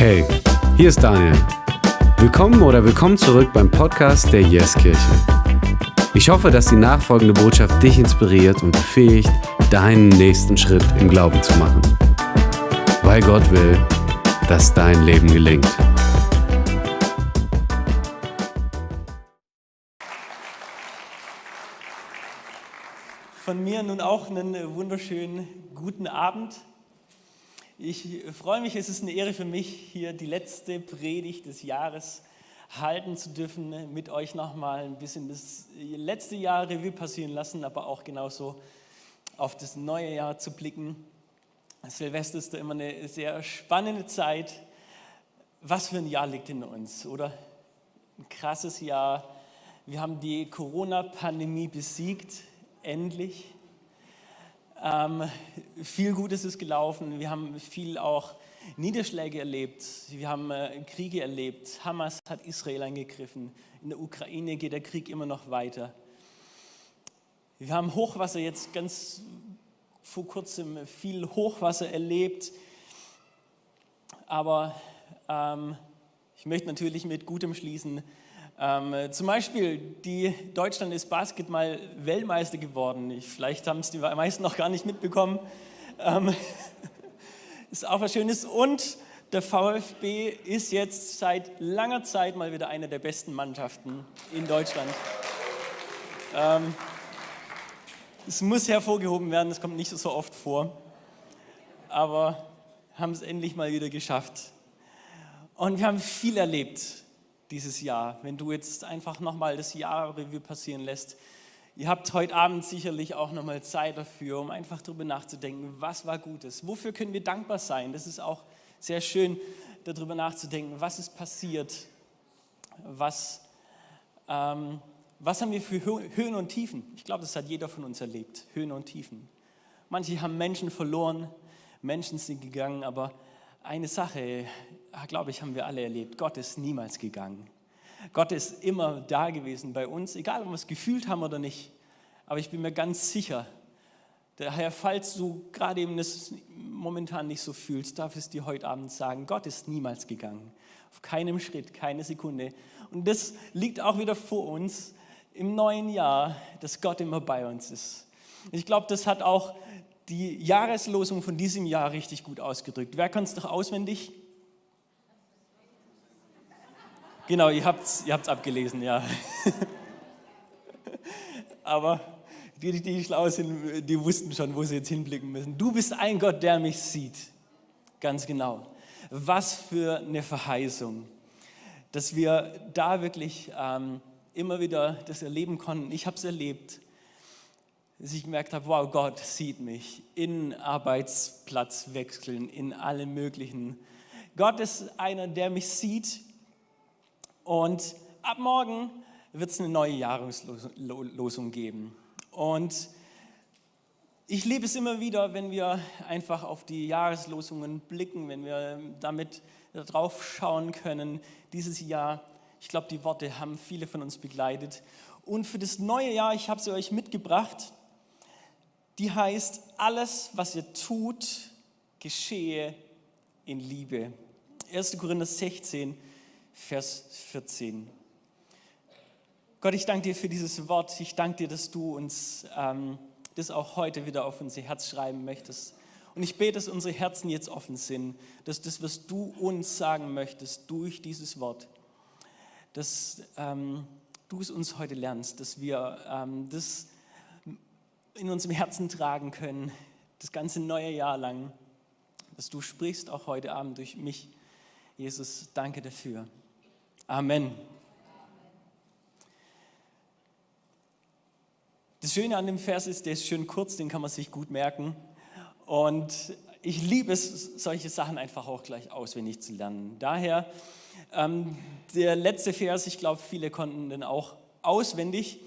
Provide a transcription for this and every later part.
Hey, hier ist Daniel. Willkommen oder willkommen zurück beim Podcast der Yes Kirche. Ich hoffe, dass die nachfolgende Botschaft dich inspiriert und befähigt, deinen nächsten Schritt im Glauben zu machen. Weil Gott will, dass dein Leben gelingt. Von mir nun auch einen wunderschönen guten Abend. Ich freue mich, es ist eine Ehre für mich, hier die letzte Predigt des Jahres halten zu dürfen, mit euch nochmal ein bisschen das letzte Jahr Revue passieren lassen, aber auch genauso auf das neue Jahr zu blicken. Silvester ist da immer eine sehr spannende Zeit. Was für ein Jahr liegt hinter uns, oder? Ein krasses Jahr. Wir haben die Corona-Pandemie besiegt, endlich. Ähm, viel Gutes ist gelaufen. Wir haben viel auch Niederschläge erlebt. Wir haben äh, Kriege erlebt. Hamas hat Israel angegriffen. In der Ukraine geht der Krieg immer noch weiter. Wir haben Hochwasser jetzt ganz vor kurzem viel Hochwasser erlebt. Aber ähm, ich möchte natürlich mit Gutem schließen. Ähm, zum Beispiel, die Deutschland ist Basketball-Weltmeister geworden. Ich, vielleicht haben es die meisten noch gar nicht mitbekommen. Ähm, ist auch was Schönes. Und der VfB ist jetzt seit langer Zeit mal wieder eine der besten Mannschaften in Deutschland. Ähm, es muss hervorgehoben werden, es kommt nicht so oft vor. Aber haben es endlich mal wieder geschafft. Und wir haben viel erlebt dieses Jahr, wenn du jetzt einfach nochmal das Jahr Revue passieren lässt. Ihr habt heute Abend sicherlich auch nochmal Zeit dafür, um einfach darüber nachzudenken, was war Gutes, wofür können wir dankbar sein. Das ist auch sehr schön, darüber nachzudenken, was ist passiert, was, ähm, was haben wir für Höhen und Tiefen. Ich glaube, das hat jeder von uns erlebt, Höhen und Tiefen. Manche haben Menschen verloren, Menschen sind gegangen, aber eine Sache, glaube ich, haben wir alle erlebt. Gott ist niemals gegangen. Gott ist immer da gewesen bei uns, egal ob wir es gefühlt haben oder nicht. Aber ich bin mir ganz sicher, daher, falls du gerade eben das momentan nicht so fühlst, darf ich es dir heute Abend sagen, Gott ist niemals gegangen. Auf keinem Schritt, keine Sekunde. Und das liegt auch wieder vor uns im neuen Jahr, dass Gott immer bei uns ist. Ich glaube, das hat auch die Jahreslosung von diesem Jahr richtig gut ausgedrückt. Wer kann es doch auswendig? Genau, ihr habt es ihr abgelesen, ja. Aber die, die schlau sind, die wussten schon, wo sie jetzt hinblicken müssen. Du bist ein Gott, der mich sieht. Ganz genau. Was für eine Verheißung, dass wir da wirklich ähm, immer wieder das erleben konnten. Ich habe es erlebt dass ich gemerkt habe, wow, Gott sieht mich in Arbeitsplatzwechseln, in allen möglichen. Gott ist einer, der mich sieht und ab morgen wird es eine neue Jahreslosung geben. Und ich liebe es immer wieder, wenn wir einfach auf die Jahreslosungen blicken, wenn wir damit drauf schauen können. Dieses Jahr, ich glaube, die Worte haben viele von uns begleitet. Und für das neue Jahr, ich habe sie euch mitgebracht, die heißt, alles, was ihr tut, geschehe in Liebe. 1. Korinther 16, Vers 14. Gott, ich danke dir für dieses Wort. Ich danke dir, dass du uns ähm, das auch heute wieder auf unser Herz schreiben möchtest. Und ich bete, dass unsere Herzen jetzt offen sind, dass das, was du uns sagen möchtest durch dieses Wort, dass ähm, du es uns heute lernst, dass wir ähm, das in unserem Herzen tragen können, das ganze neue Jahr lang, dass du sprichst, auch heute Abend durch mich. Jesus, danke dafür. Amen. Das Schöne an dem Vers ist, der ist schön kurz, den kann man sich gut merken. Und ich liebe es, solche Sachen einfach auch gleich auswendig zu lernen. Daher ähm, der letzte Vers, ich glaube, viele konnten den auch auswendig.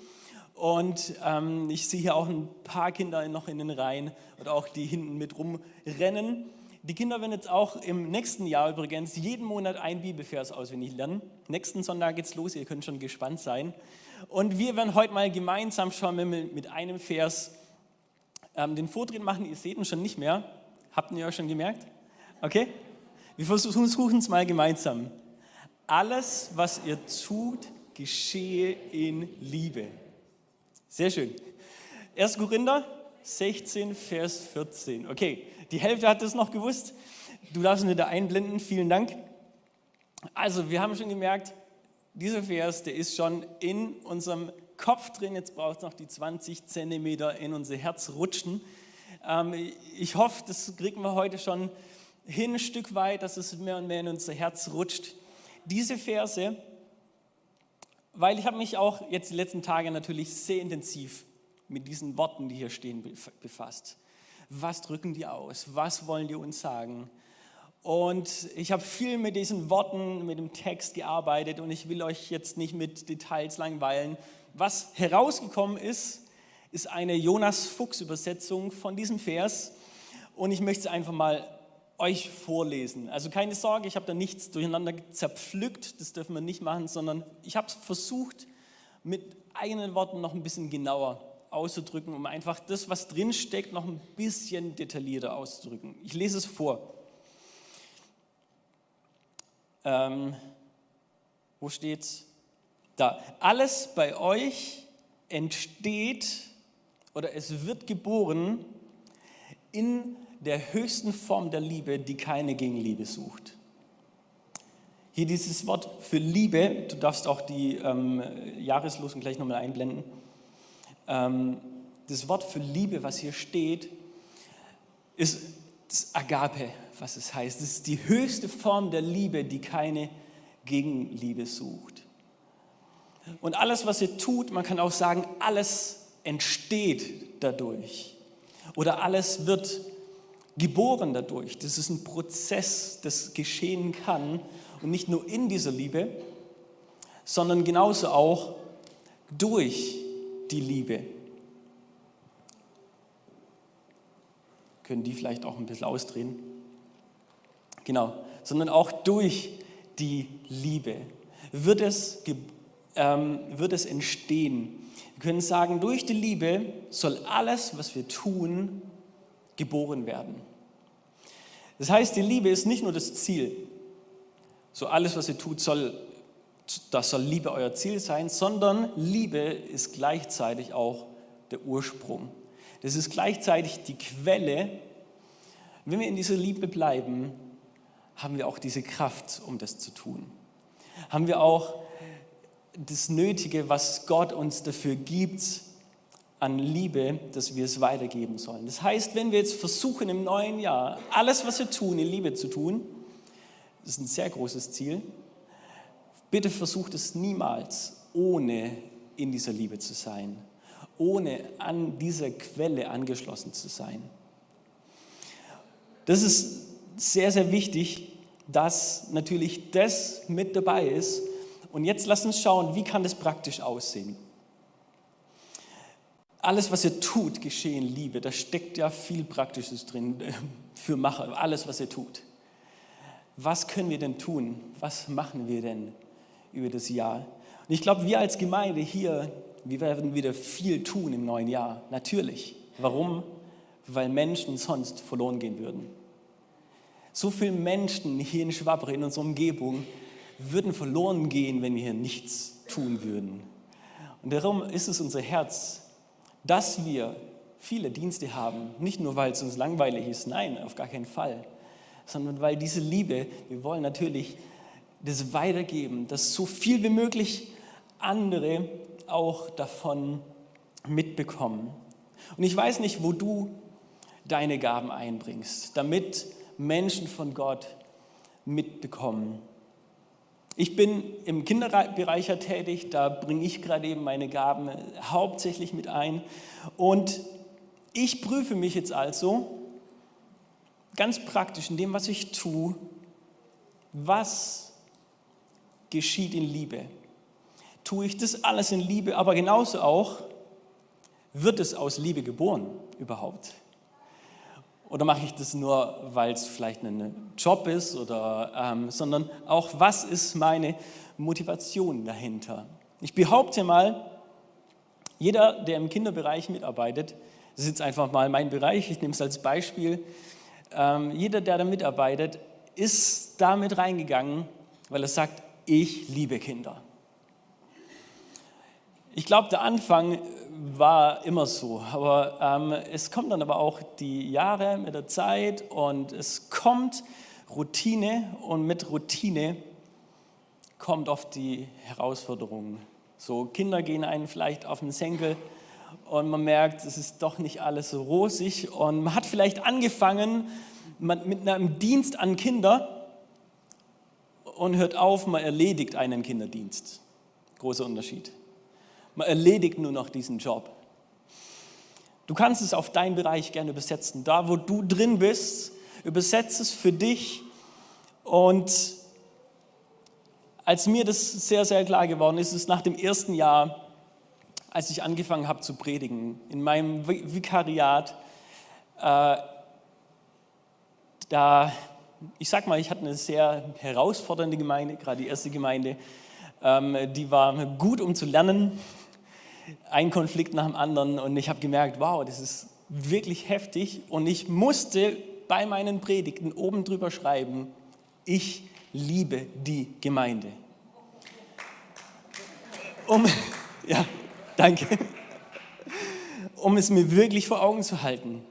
Und ähm, ich sehe hier auch ein paar Kinder noch in den Reihen und auch die hinten mit rumrennen. Die Kinder werden jetzt auch im nächsten Jahr übrigens jeden Monat ein Bibelvers auswendig lernen. Nächsten Sonntag geht's los, ihr könnt schon gespannt sein. Und wir werden heute mal gemeinsam schon mit einem Vers ähm, den Vortritt machen. Ihr seht ihn schon nicht mehr. Habt ihr euch schon gemerkt? Okay? Wir versuchen es mal gemeinsam. Alles, was ihr tut, geschehe in Liebe. Sehr schön. 1. Korinther 16, Vers 14. Okay, die Hälfte hat das noch gewusst. Du darfst ihn da einblenden. Vielen Dank. Also, wir haben schon gemerkt, dieser Vers, der ist schon in unserem Kopf drin. Jetzt braucht es noch die 20 Zentimeter in unser Herz rutschen. Ähm, ich hoffe, das kriegen wir heute schon hin, ein Stück weit, dass es mehr und mehr in unser Herz rutscht. Diese Verse, weil ich habe mich auch jetzt die letzten Tage natürlich sehr intensiv mit diesen Worten, die hier stehen, befasst. Was drücken die aus? Was wollen die uns sagen? Und ich habe viel mit diesen Worten, mit dem Text gearbeitet und ich will euch jetzt nicht mit Details langweilen. Was herausgekommen ist, ist eine Jonas Fuchs Übersetzung von diesem Vers und ich möchte es einfach mal euch vorlesen. Also keine Sorge, ich habe da nichts durcheinander zerpflückt, das dürfen wir nicht machen, sondern ich habe es versucht, mit eigenen Worten noch ein bisschen genauer auszudrücken, um einfach das, was drin steckt, noch ein bisschen detaillierter auszudrücken. Ich lese es vor. Ähm, wo steht's? Da. Alles bei euch entsteht oder es wird geboren in der höchsten Form der Liebe, die keine Gegenliebe sucht. Hier dieses Wort für Liebe, du darfst auch die ähm, Jahreslosen gleich nochmal einblenden. Ähm, das Wort für Liebe, was hier steht, ist das Agape, was es heißt. Es ist die höchste Form der Liebe, die keine Gegenliebe sucht. Und alles, was ihr tut, man kann auch sagen, alles entsteht dadurch. Oder alles wird geboren dadurch. Das ist ein Prozess, das geschehen kann. Und nicht nur in dieser Liebe, sondern genauso auch durch die Liebe. Können die vielleicht auch ein bisschen ausdrehen? Genau, sondern auch durch die Liebe wird es, ähm, wird es entstehen. Wir können sagen, durch die Liebe soll alles, was wir tun, geboren werden. Das heißt, die Liebe ist nicht nur das Ziel. So alles, was ihr tut, soll, das soll Liebe euer Ziel sein, sondern Liebe ist gleichzeitig auch der Ursprung. Das ist gleichzeitig die Quelle. Wenn wir in dieser Liebe bleiben, haben wir auch diese Kraft, um das zu tun. Haben wir auch das Nötige, was Gott uns dafür gibt, an Liebe, dass wir es weitergeben sollen. Das heißt, wenn wir jetzt versuchen im neuen Jahr alles, was wir tun, in Liebe zu tun, das ist ein sehr großes Ziel, bitte versucht es niemals, ohne in dieser Liebe zu sein, ohne an dieser Quelle angeschlossen zu sein. Das ist sehr, sehr wichtig, dass natürlich das mit dabei ist. Und jetzt lass uns schauen, wie kann das praktisch aussehen alles, was ihr tut, geschehe in Liebe. Da steckt ja viel Praktisches drin äh, für Macher, alles, was ihr tut. Was können wir denn tun? Was machen wir denn über das Jahr? Und ich glaube, wir als Gemeinde hier, wir werden wieder viel tun im neuen Jahr. Natürlich. Warum? Weil Menschen sonst verloren gehen würden. So viele Menschen hier in Schwabre, in unserer Umgebung, würden verloren gehen, wenn wir hier nichts tun würden. Und darum ist es unser Herz, dass wir viele Dienste haben, nicht nur weil es uns langweilig ist, nein, auf gar keinen Fall, sondern weil diese Liebe, wir wollen natürlich das weitergeben, dass so viel wie möglich andere auch davon mitbekommen. Und ich weiß nicht, wo du deine Gaben einbringst, damit Menschen von Gott mitbekommen. Ich bin im Kinderbereich tätig, da bringe ich gerade eben meine Gaben hauptsächlich mit ein. Und ich prüfe mich jetzt also ganz praktisch in dem, was ich tue, was geschieht in Liebe. Tue ich das alles in Liebe, aber genauso auch, wird es aus Liebe geboren überhaupt? Oder mache ich das nur, weil es vielleicht ein Job ist, oder, ähm, sondern auch, was ist meine Motivation dahinter? Ich behaupte mal, jeder, der im Kinderbereich mitarbeitet, das ist jetzt einfach mal mein Bereich, ich nehme es als Beispiel, ähm, jeder, der da mitarbeitet, ist damit reingegangen, weil er sagt, ich liebe Kinder. Ich glaube, der Anfang war immer so, aber ähm, es kommen dann aber auch die Jahre mit der Zeit und es kommt Routine und mit Routine kommt oft die Herausforderung. So Kinder gehen einen vielleicht auf den Senkel und man merkt, es ist doch nicht alles so rosig und man hat vielleicht angefangen mit einem Dienst an Kinder und hört auf, man erledigt einen Kinderdienst. Großer Unterschied. Man erledigt nur noch diesen Job. Du kannst es auf deinen Bereich gerne übersetzen. Da, wo du drin bist, übersetze es für dich. Und als mir das sehr, sehr klar geworden ist, ist nach dem ersten Jahr, als ich angefangen habe zu predigen, in meinem Vikariat, äh, da, ich sag mal, ich hatte eine sehr herausfordernde Gemeinde, gerade die erste Gemeinde, ähm, die war gut, um zu lernen ein Konflikt nach dem anderen und ich habe gemerkt, wow, das ist wirklich heftig und ich musste bei meinen Predigten oben drüber schreiben, ich liebe die Gemeinde. Um, ja, danke. Um es mir wirklich vor Augen zu halten,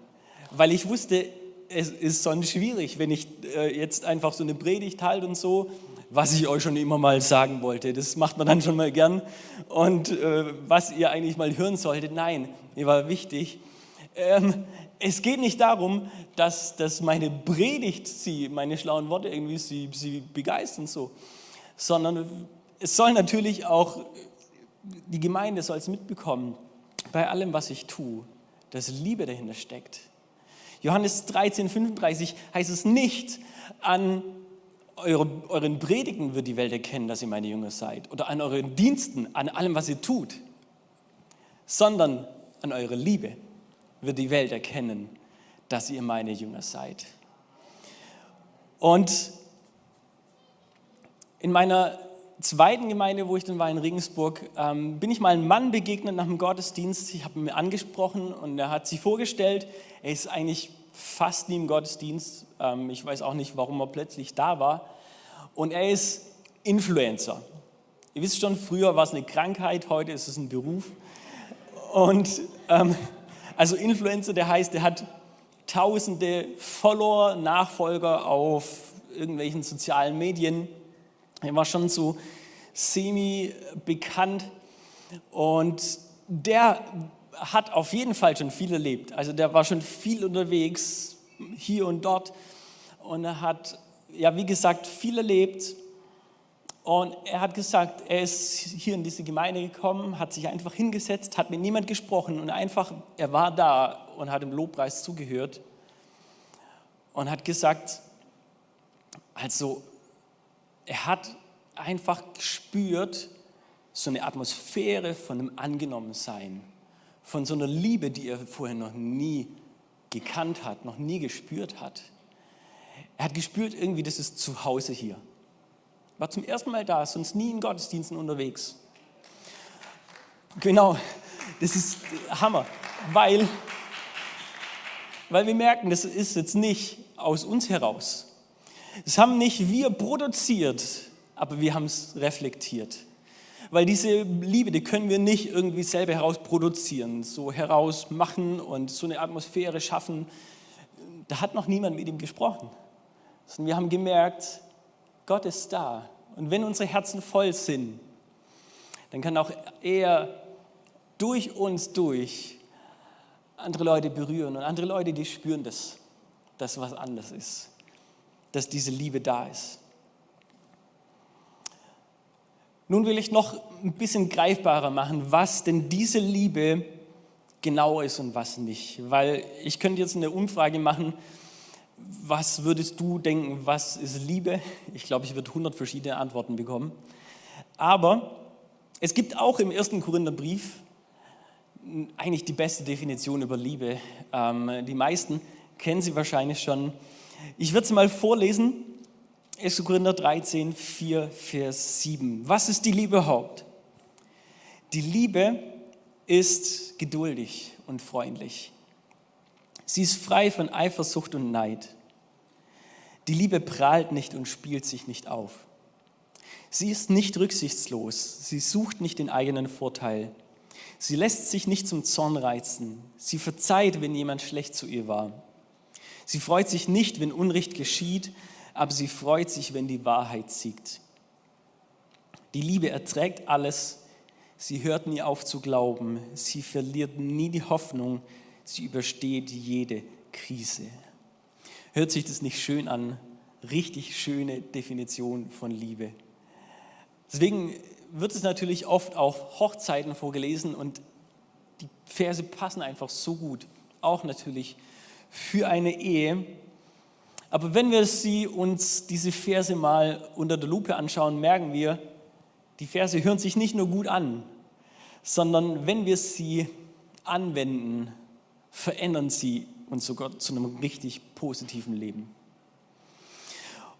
weil ich wusste, es ist sonst schwierig, wenn ich äh, jetzt einfach so eine Predigt halte und so was ich euch schon immer mal sagen wollte. Das macht man dann schon mal gern. Und äh, was ihr eigentlich mal hören solltet, nein, mir war wichtig. Ähm, es geht nicht darum, dass, dass meine Predigt sie, meine schlauen Worte irgendwie sie, sie begeistern so, sondern es soll natürlich auch, die Gemeinde soll es mitbekommen, bei allem, was ich tue, dass Liebe dahinter steckt. Johannes 13, 35 heißt es nicht, an eure, euren Predigten wird die Welt erkennen, dass ihr meine Jünger seid. Oder an euren Diensten, an allem, was ihr tut. Sondern an eurer Liebe wird die Welt erkennen, dass ihr meine Jünger seid. Und in meiner zweiten Gemeinde, wo ich dann war in Regensburg, ähm, bin ich mal einem Mann begegnet nach dem Gottesdienst. Ich habe ihn mir angesprochen und er hat sich vorgestellt, er ist eigentlich fast nie im Gottesdienst. Ähm, ich weiß auch nicht, warum er plötzlich da war. Und er ist Influencer. Ihr wisst schon, früher war es eine Krankheit, heute ist es ein Beruf. Und ähm, also Influencer, der heißt, der hat tausende Follower, Nachfolger auf irgendwelchen sozialen Medien. Er war schon so semi-bekannt und der hat auf jeden Fall schon viel erlebt. Also der war schon viel unterwegs, hier und dort. Und er hat, ja, wie gesagt, viel erlebt. Und er hat gesagt, er ist hier in diese Gemeinde gekommen, hat sich einfach hingesetzt, hat mit niemand gesprochen und einfach, er war da und hat im Lobpreis zugehört und hat gesagt, also er hat einfach gespürt, so eine Atmosphäre von einem Angenommensein von so einer Liebe, die er vorher noch nie gekannt hat, noch nie gespürt hat. Er hat gespürt, irgendwie, das ist zu Hause hier. War zum ersten Mal da, sonst nie in Gottesdiensten unterwegs. Genau, das ist Hammer, weil, weil wir merken, das ist jetzt nicht aus uns heraus. Das haben nicht wir produziert, aber wir haben es reflektiert weil diese Liebe, die können wir nicht irgendwie selber herausproduzieren, so herausmachen und so eine Atmosphäre schaffen. Da hat noch niemand mit ihm gesprochen. Sondern wir haben gemerkt, Gott ist da. Und wenn unsere Herzen voll sind, dann kann auch er durch uns durch andere Leute berühren. Und andere Leute, die spüren das, dass was anders ist, dass diese Liebe da ist. Nun will ich noch ein bisschen greifbarer machen, was denn diese Liebe genau ist und was nicht. Weil ich könnte jetzt eine Umfrage machen, was würdest du denken, was ist Liebe? Ich glaube, ich würde 100 verschiedene Antworten bekommen. Aber es gibt auch im ersten Korintherbrief eigentlich die beste Definition über Liebe. Ähm, die meisten kennen sie wahrscheinlich schon. Ich würde sie mal vorlesen 1. Korinther 13, 4, Vers 7. Was ist die Liebe überhaupt? Die Liebe ist geduldig und freundlich. Sie ist frei von Eifersucht und Neid. Die Liebe prahlt nicht und spielt sich nicht auf. Sie ist nicht rücksichtslos, sie sucht nicht den eigenen Vorteil. Sie lässt sich nicht zum Zorn reizen. Sie verzeiht, wenn jemand schlecht zu ihr war. Sie freut sich nicht, wenn Unrecht geschieht, aber sie freut sich, wenn die Wahrheit siegt. Die Liebe erträgt alles, sie hört nie auf zu glauben, sie verliert nie die Hoffnung, sie übersteht jede Krise. Hört sich das nicht schön an? Richtig schöne Definition von Liebe. Deswegen wird es natürlich oft auf Hochzeiten vorgelesen und die Verse passen einfach so gut. Auch natürlich für eine Ehe. Aber wenn wir sie uns diese Verse mal unter der Lupe anschauen, merken wir, die Verse hören sich nicht nur gut an, sondern wenn wir sie anwenden, verändern sie uns sogar zu einem richtig positiven Leben.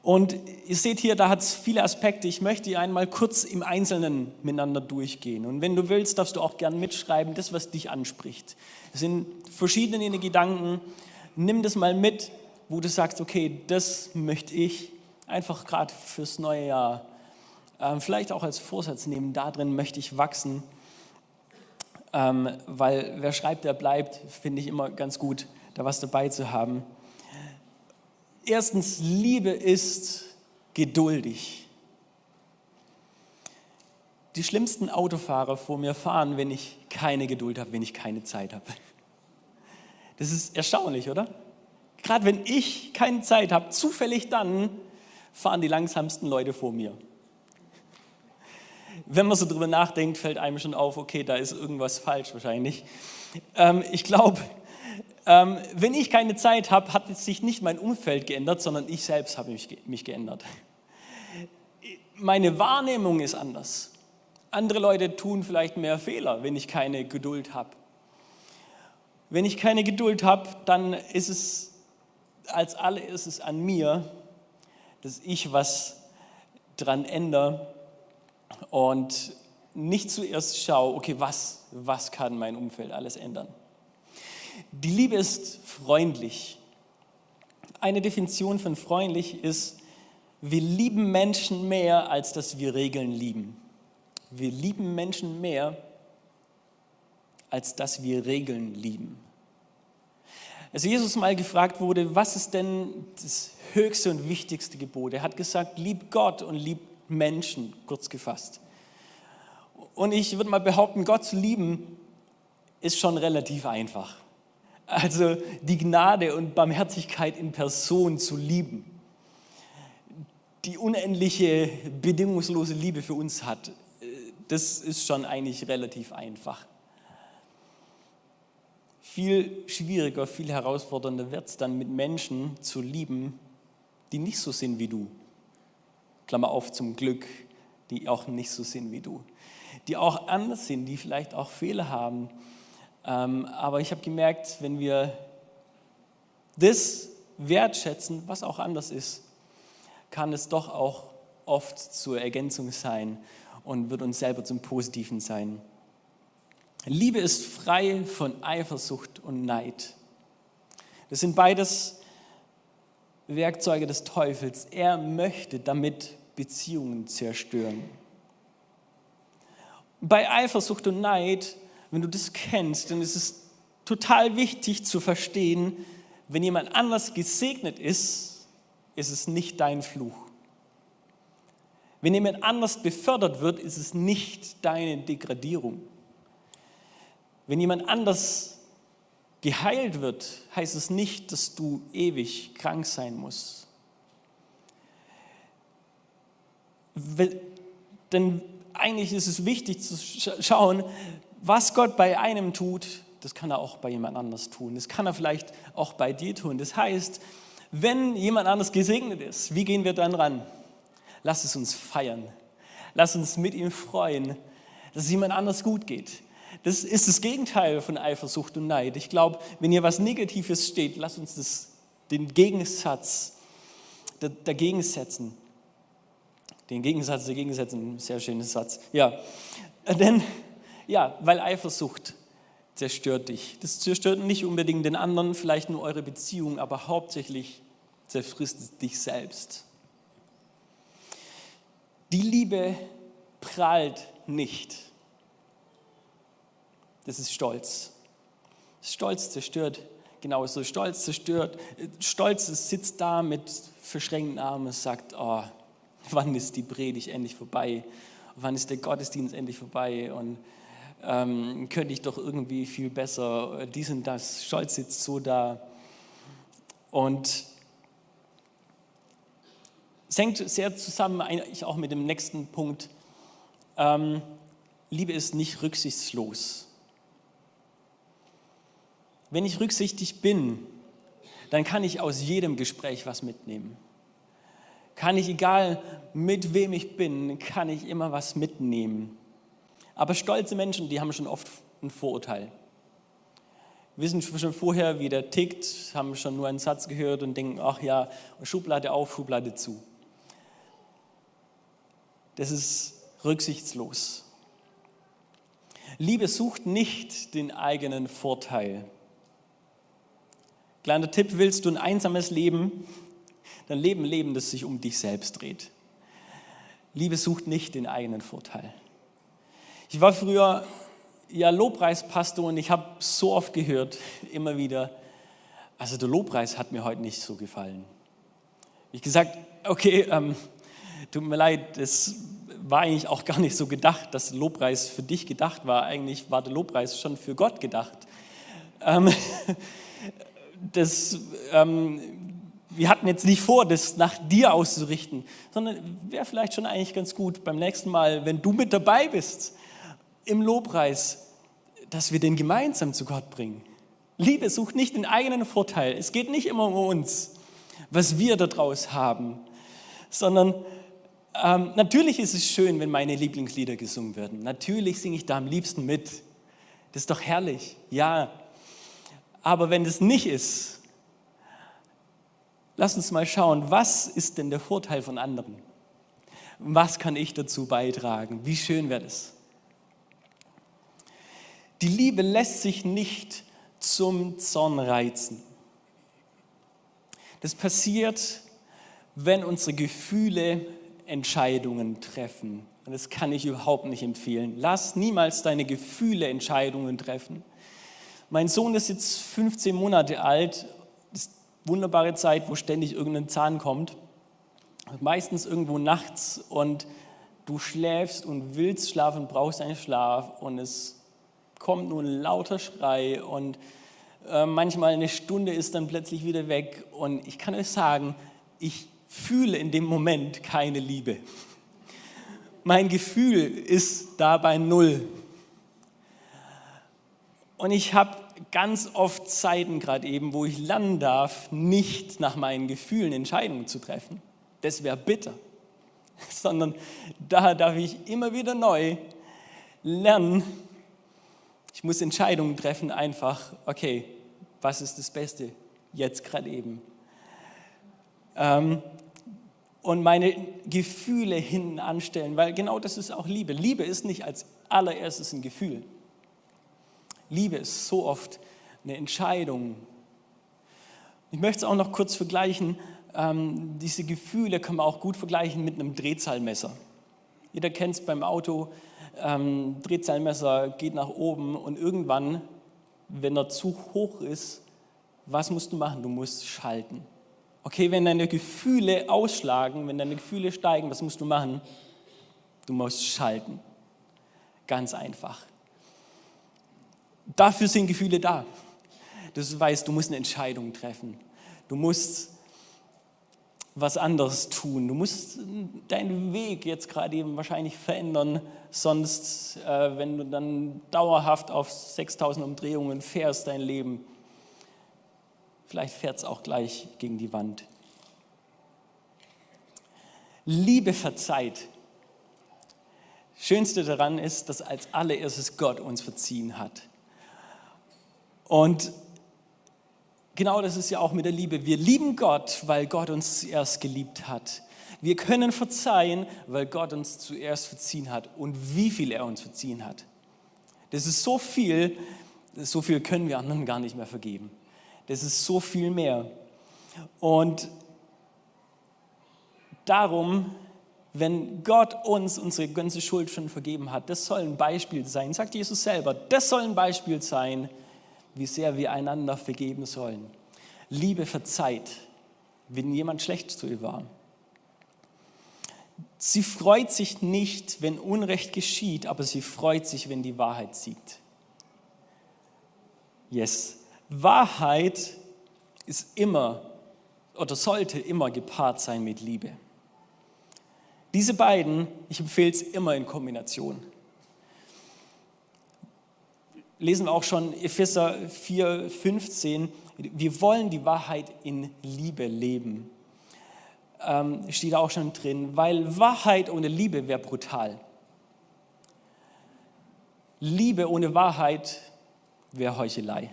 Und ihr seht hier, da hat es viele Aspekte. Ich möchte die einmal kurz im Einzelnen miteinander durchgehen. Und wenn du willst, darfst du auch gern mitschreiben, das, was dich anspricht. Es sind verschiedene Gedanken. Nimm das mal mit, wo du sagst, okay, das möchte ich einfach gerade fürs neue Jahr, äh, vielleicht auch als Vorsatz nehmen, da drin möchte ich wachsen. Ähm, weil wer schreibt, der bleibt, finde ich immer ganz gut, da was dabei zu haben. Erstens, Liebe ist geduldig. Die schlimmsten Autofahrer vor mir fahren, wenn ich keine Geduld habe, wenn ich keine Zeit habe. Das ist erstaunlich, oder? Gerade wenn ich keine Zeit habe, zufällig dann fahren die langsamsten Leute vor mir. Wenn man so drüber nachdenkt, fällt einem schon auf, okay, da ist irgendwas falsch wahrscheinlich. Ähm, ich glaube, ähm, wenn ich keine Zeit habe, hat sich nicht mein Umfeld geändert, sondern ich selbst habe mich, mich geändert. Meine Wahrnehmung ist anders. Andere Leute tun vielleicht mehr Fehler, wenn ich keine Geduld habe. Wenn ich keine Geduld habe, dann ist es als allererstes an mir, dass ich was dran ändere und nicht zuerst schaue, okay, was, was kann mein Umfeld alles ändern. Die Liebe ist freundlich. Eine Definition von freundlich ist, wir lieben Menschen mehr, als dass wir Regeln lieben. Wir lieben Menschen mehr, als dass wir Regeln lieben. Als Jesus mal gefragt wurde, was ist denn das höchste und wichtigste Gebot? Er hat gesagt, lieb Gott und lieb Menschen, kurz gefasst. Und ich würde mal behaupten, Gott zu lieben ist schon relativ einfach. Also die Gnade und Barmherzigkeit in Person zu lieben, die unendliche, bedingungslose Liebe für uns hat, äh, das ist schon eigentlich relativ einfach. Viel schwieriger, viel herausfordernder wird es dann mit Menschen zu lieben, die nicht so sind wie du. Klammer auf zum Glück, die auch nicht so sind wie du. Die auch anders sind, die vielleicht auch Fehler haben, ähm, aber ich habe gemerkt, wenn wir das wertschätzen, was auch anders ist, kann es doch auch oft zur Ergänzung sein und wird uns selber zum Positiven sein. Liebe ist frei von Eifersucht und Neid. Das sind beides Werkzeuge des Teufels. Er möchte damit Beziehungen zerstören. Bei Eifersucht und Neid wenn du das kennst, dann ist es total wichtig zu verstehen, wenn jemand anders gesegnet ist, ist es nicht dein Fluch. Wenn jemand anders befördert wird, ist es nicht deine Degradierung. Wenn jemand anders geheilt wird, heißt es nicht, dass du ewig krank sein musst. Denn eigentlich ist es wichtig zu schauen, was Gott bei einem tut, das kann er auch bei jemand anders tun. Das kann er vielleicht auch bei dir tun. Das heißt, wenn jemand anders gesegnet ist, wie gehen wir dann ran? Lass es uns feiern. Lass uns mit ihm freuen, dass es jemand anders gut geht. Das ist das Gegenteil von Eifersucht und Neid. Ich glaube, wenn hier was Negatives steht, lass uns das, den Gegensatz dagegen setzen. Den Gegensatz dagegen setzen, sehr schöner Satz. Ja, denn ja, weil Eifersucht zerstört dich. Das zerstört nicht unbedingt den anderen, vielleicht nur eure Beziehung, aber hauptsächlich zerfrisst dich selbst. Die Liebe prahlt nicht. Das ist Stolz. Stolz zerstört genauso. Stolz zerstört. Stolz sitzt da mit verschränkten Armen und sagt, oh, wann ist die Predigt endlich vorbei? Wann ist der Gottesdienst endlich vorbei? Und ähm, könnte ich doch irgendwie viel besser dies und das. Stolz sitzt so da. Und es hängt sehr zusammen eigentlich auch mit dem nächsten Punkt. Ähm, Liebe ist nicht rücksichtslos. Wenn ich rücksichtig bin, dann kann ich aus jedem Gespräch was mitnehmen. Kann ich, egal mit wem ich bin, kann ich immer was mitnehmen. Aber stolze Menschen, die haben schon oft ein Vorurteil. Wissen schon vorher, wie der tickt, haben schon nur einen Satz gehört und denken, ach ja, Schublade auf, Schublade zu. Das ist rücksichtslos. Liebe sucht nicht den eigenen Vorteil. Kleiner Tipp, willst du ein einsames Leben, dann leben Leben, das sich um dich selbst dreht. Liebe sucht nicht den eigenen Vorteil. Ich war früher ja Lobpreispastor und ich habe so oft gehört, immer wieder, also der Lobpreis hat mir heute nicht so gefallen. Ich gesagt, okay, ähm, tut mir leid, das war eigentlich auch gar nicht so gedacht, dass der Lobpreis für dich gedacht war. Eigentlich war der Lobpreis schon für Gott gedacht. Ähm, das, ähm, wir hatten jetzt nicht vor, das nach dir auszurichten, sondern wäre vielleicht schon eigentlich ganz gut beim nächsten Mal, wenn du mit dabei bist im Lobpreis, dass wir den gemeinsam zu Gott bringen. Liebe sucht nicht den eigenen Vorteil. Es geht nicht immer um uns, was wir daraus haben, sondern ähm, natürlich ist es schön, wenn meine Lieblingslieder gesungen werden. Natürlich singe ich da am liebsten mit. Das ist doch herrlich. Ja, aber wenn es nicht ist, lass uns mal schauen, was ist denn der Vorteil von anderen? Was kann ich dazu beitragen? Wie schön wäre das? Die Liebe lässt sich nicht zum Zorn reizen. Das passiert, wenn unsere Gefühle Entscheidungen treffen. Und das kann ich überhaupt nicht empfehlen. Lass niemals deine Gefühle Entscheidungen treffen. Mein Sohn ist jetzt 15 Monate alt. Das ist eine wunderbare Zeit, wo ständig irgendein Zahn kommt. Meistens irgendwo nachts und du schläfst und willst schlafen, brauchst einen Schlaf und es kommt nur ein lauter Schrei und äh, manchmal eine Stunde ist dann plötzlich wieder weg und ich kann euch sagen, ich fühle in dem Moment keine Liebe. Mein Gefühl ist dabei null. Und ich habe ganz oft Zeiten gerade eben, wo ich lernen darf, nicht nach meinen Gefühlen Entscheidungen zu treffen. Das wäre bitter. Sondern da darf ich immer wieder neu lernen, ich muss Entscheidungen treffen, einfach, okay, was ist das Beste jetzt gerade eben? Ähm, und meine Gefühle hinten anstellen, weil genau das ist auch Liebe. Liebe ist nicht als allererstes ein Gefühl. Liebe ist so oft eine Entscheidung. Ich möchte es auch noch kurz vergleichen. Ähm, diese Gefühle kann man auch gut vergleichen mit einem Drehzahlmesser. Jeder kennt es beim Auto. Ähm, Drehzahlmesser geht nach oben und irgendwann, wenn er zu hoch ist, was musst du machen? Du musst schalten. Okay, wenn deine Gefühle ausschlagen, wenn deine Gefühle steigen, was musst du machen? Du musst schalten. Ganz einfach. Dafür sind Gefühle da. Du weißt, du musst eine Entscheidung treffen. Du musst was anderes tun. Du musst deinen Weg jetzt gerade eben wahrscheinlich verändern, sonst, äh, wenn du dann dauerhaft auf 6000 Umdrehungen fährst, dein Leben, vielleicht fährt es auch gleich gegen die Wand. Liebe verzeiht. Schönste daran ist, dass als allererstes Gott uns verziehen hat. Und genau das ist ja auch mit der Liebe. Wir lieben Gott, weil Gott uns zuerst geliebt hat. Wir können verzeihen, weil Gott uns zuerst verziehen hat und wie viel er uns verziehen hat. Das ist so viel, so viel können wir anderen gar nicht mehr vergeben. Das ist so viel mehr. Und darum, wenn Gott uns unsere ganze Schuld schon vergeben hat, das soll ein Beispiel sein, sagt Jesus selber, das soll ein Beispiel sein, wie sehr wir einander vergeben sollen. Liebe verzeiht, wenn jemand schlecht zu ihr war. Sie freut sich nicht, wenn Unrecht geschieht, aber sie freut sich, wenn die Wahrheit siegt. Yes. Wahrheit ist immer oder sollte immer gepaart sein mit Liebe. Diese beiden, ich empfehle es immer in Kombination. Lesen wir auch schon Epheser 4, 15. Wir wollen die Wahrheit in Liebe leben. Ähm, steht auch schon drin, weil Wahrheit ohne Liebe wäre brutal. Liebe ohne Wahrheit wäre Heuchelei.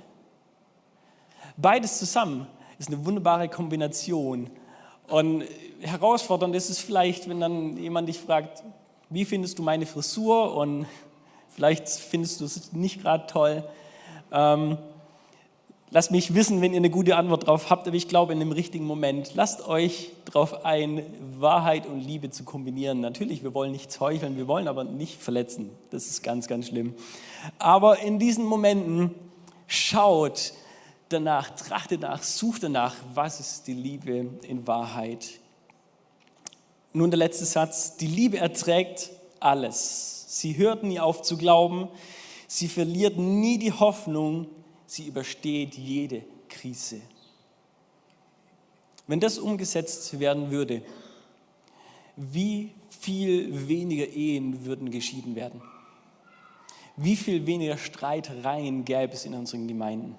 Beides zusammen ist eine wunderbare Kombination. Und herausfordernd ist es vielleicht, wenn dann jemand dich fragt, wie findest du meine Frisur? Und vielleicht findest du es nicht gerade toll. Ähm, lasst mich wissen, wenn ihr eine gute Antwort drauf habt, aber ich glaube in dem richtigen Moment. Lasst euch darauf ein, Wahrheit und Liebe zu kombinieren. Natürlich, wir wollen nichts heucheln, wir wollen aber nicht verletzen. Das ist ganz, ganz schlimm. Aber in diesen Momenten schaut, danach, trachte nach, such danach, was ist die Liebe in Wahrheit. Nun der letzte Satz, die Liebe erträgt alles. Sie hört nie auf zu glauben, sie verliert nie die Hoffnung, sie übersteht jede Krise. Wenn das umgesetzt werden würde, wie viel weniger Ehen würden geschieden werden? Wie viel weniger Streitereien gäbe es in unseren Gemeinden?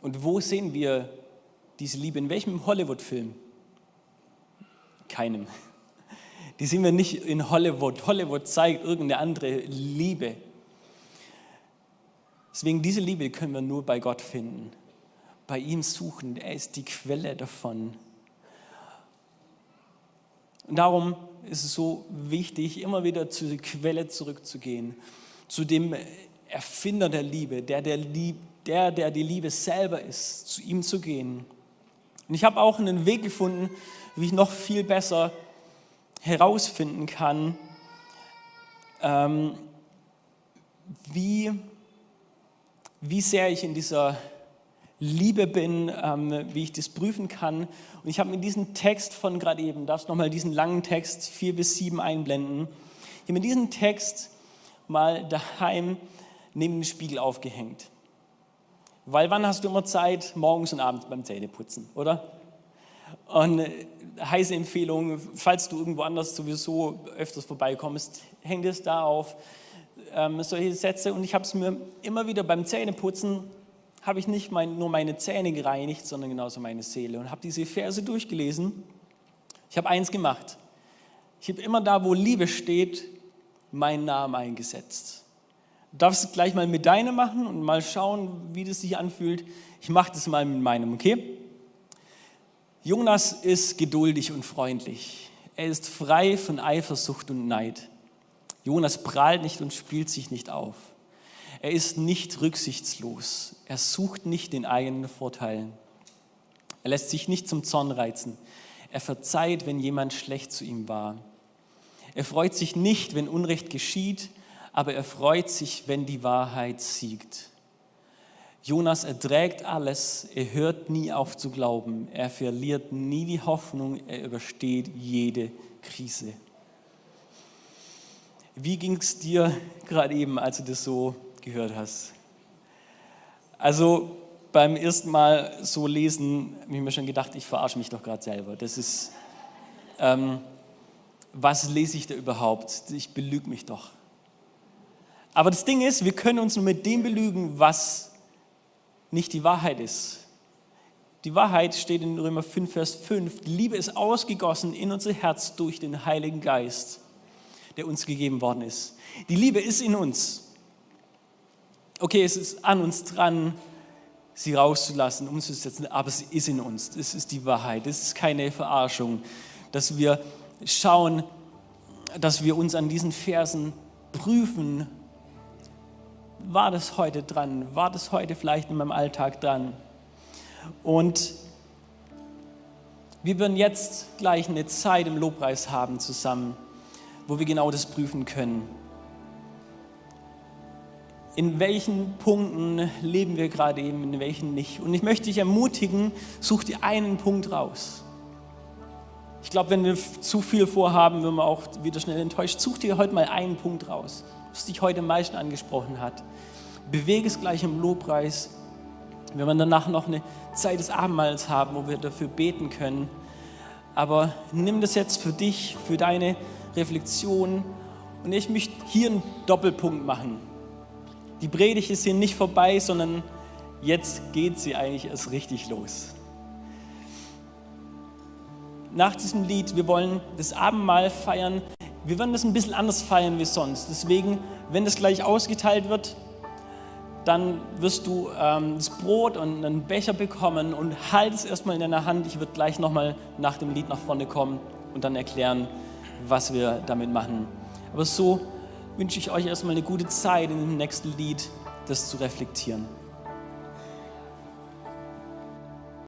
Und wo sehen wir diese Liebe? In welchem Hollywood-Film? Keinem. Die sehen wir nicht in Hollywood. Hollywood zeigt irgendeine andere Liebe. Deswegen diese Liebe können wir nur bei Gott finden. Bei ihm suchen. Er ist die Quelle davon. Und darum ist es so wichtig, immer wieder zur Quelle zurückzugehen. Zu dem Erfinder der Liebe, der, der liebt der, der die Liebe selber ist, zu ihm zu gehen. Und ich habe auch einen Weg gefunden, wie ich noch viel besser herausfinden kann, ähm, wie, wie sehr ich in dieser Liebe bin, ähm, wie ich das prüfen kann. Und ich habe mir diesen Text von gerade eben, darfst nochmal diesen langen Text, vier bis sieben einblenden, ich habe mir diesen Text mal daheim neben den Spiegel aufgehängt. Weil wann hast du immer Zeit? Morgens und abends beim Zähneputzen, oder? Und äh, heiße Empfehlung, falls du irgendwo anders sowieso öfters vorbeikommst, häng es da auf. Ähm, solche Sätze. Und ich habe es mir immer wieder beim Zähneputzen, habe ich nicht mein, nur meine Zähne gereinigt, sondern genauso meine Seele. Und habe diese Verse durchgelesen. Ich habe eins gemacht. Ich habe immer da, wo Liebe steht, meinen Namen eingesetzt. Du darfst gleich mal mit deinem machen und mal schauen, wie das sich anfühlt. Ich mache das mal mit meinem, okay? Jonas ist geduldig und freundlich. Er ist frei von Eifersucht und Neid. Jonas prahlt nicht und spielt sich nicht auf. Er ist nicht rücksichtslos. Er sucht nicht den eigenen Vorteilen. Er lässt sich nicht zum Zorn reizen. Er verzeiht, wenn jemand schlecht zu ihm war. Er freut sich nicht, wenn Unrecht geschieht aber er freut sich, wenn die Wahrheit siegt. Jonas erträgt alles, er hört nie auf zu glauben, er verliert nie die Hoffnung, er übersteht jede Krise. Wie ging es dir gerade eben, als du das so gehört hast? Also beim ersten Mal so lesen, habe ich mir schon gedacht, ich verarsche mich doch gerade selber. Das ist, ähm, was lese ich da überhaupt? Ich belüge mich doch. Aber das Ding ist, wir können uns nur mit dem belügen, was nicht die Wahrheit ist. Die Wahrheit steht in Römer 5, Vers 5. Die Liebe ist ausgegossen in unser Herz durch den Heiligen Geist, der uns gegeben worden ist. Die Liebe ist in uns. Okay, es ist an uns dran, sie rauszulassen, umzusetzen, aber sie ist in uns. Das ist die Wahrheit. Das ist keine Verarschung, dass wir schauen, dass wir uns an diesen Versen prüfen war das heute dran? War das heute vielleicht in meinem Alltag dran? Und Wir werden jetzt gleich eine Zeit im Lobpreis haben zusammen, wo wir genau das prüfen können. In welchen Punkten leben wir gerade eben, in welchen nicht. Und ich möchte dich ermutigen, such dir einen Punkt raus. Ich glaube, wenn wir zu viel vorhaben, werden wir auch wieder schnell enttäuscht. Such dir heute mal einen Punkt raus, was dich heute am meisten angesprochen hat. Bewege es gleich im Lobpreis wenn wir danach noch eine Zeit des Abendmahls haben, wo wir dafür beten können. Aber nimm das jetzt für dich, für deine Reflexion. Und ich möchte hier einen Doppelpunkt machen. Die Predigt ist hier nicht vorbei, sondern jetzt geht sie eigentlich erst richtig los. Nach diesem Lied, wir wollen das Abendmahl feiern. Wir werden das ein bisschen anders feiern wie sonst. Deswegen, wenn das gleich ausgeteilt wird, dann wirst du ähm, das Brot und einen Becher bekommen und halt es erstmal in deiner Hand. Ich werde gleich nochmal nach dem Lied nach vorne kommen und dann erklären, was wir damit machen. Aber so wünsche ich euch erstmal eine gute Zeit in dem nächsten Lied, das zu reflektieren.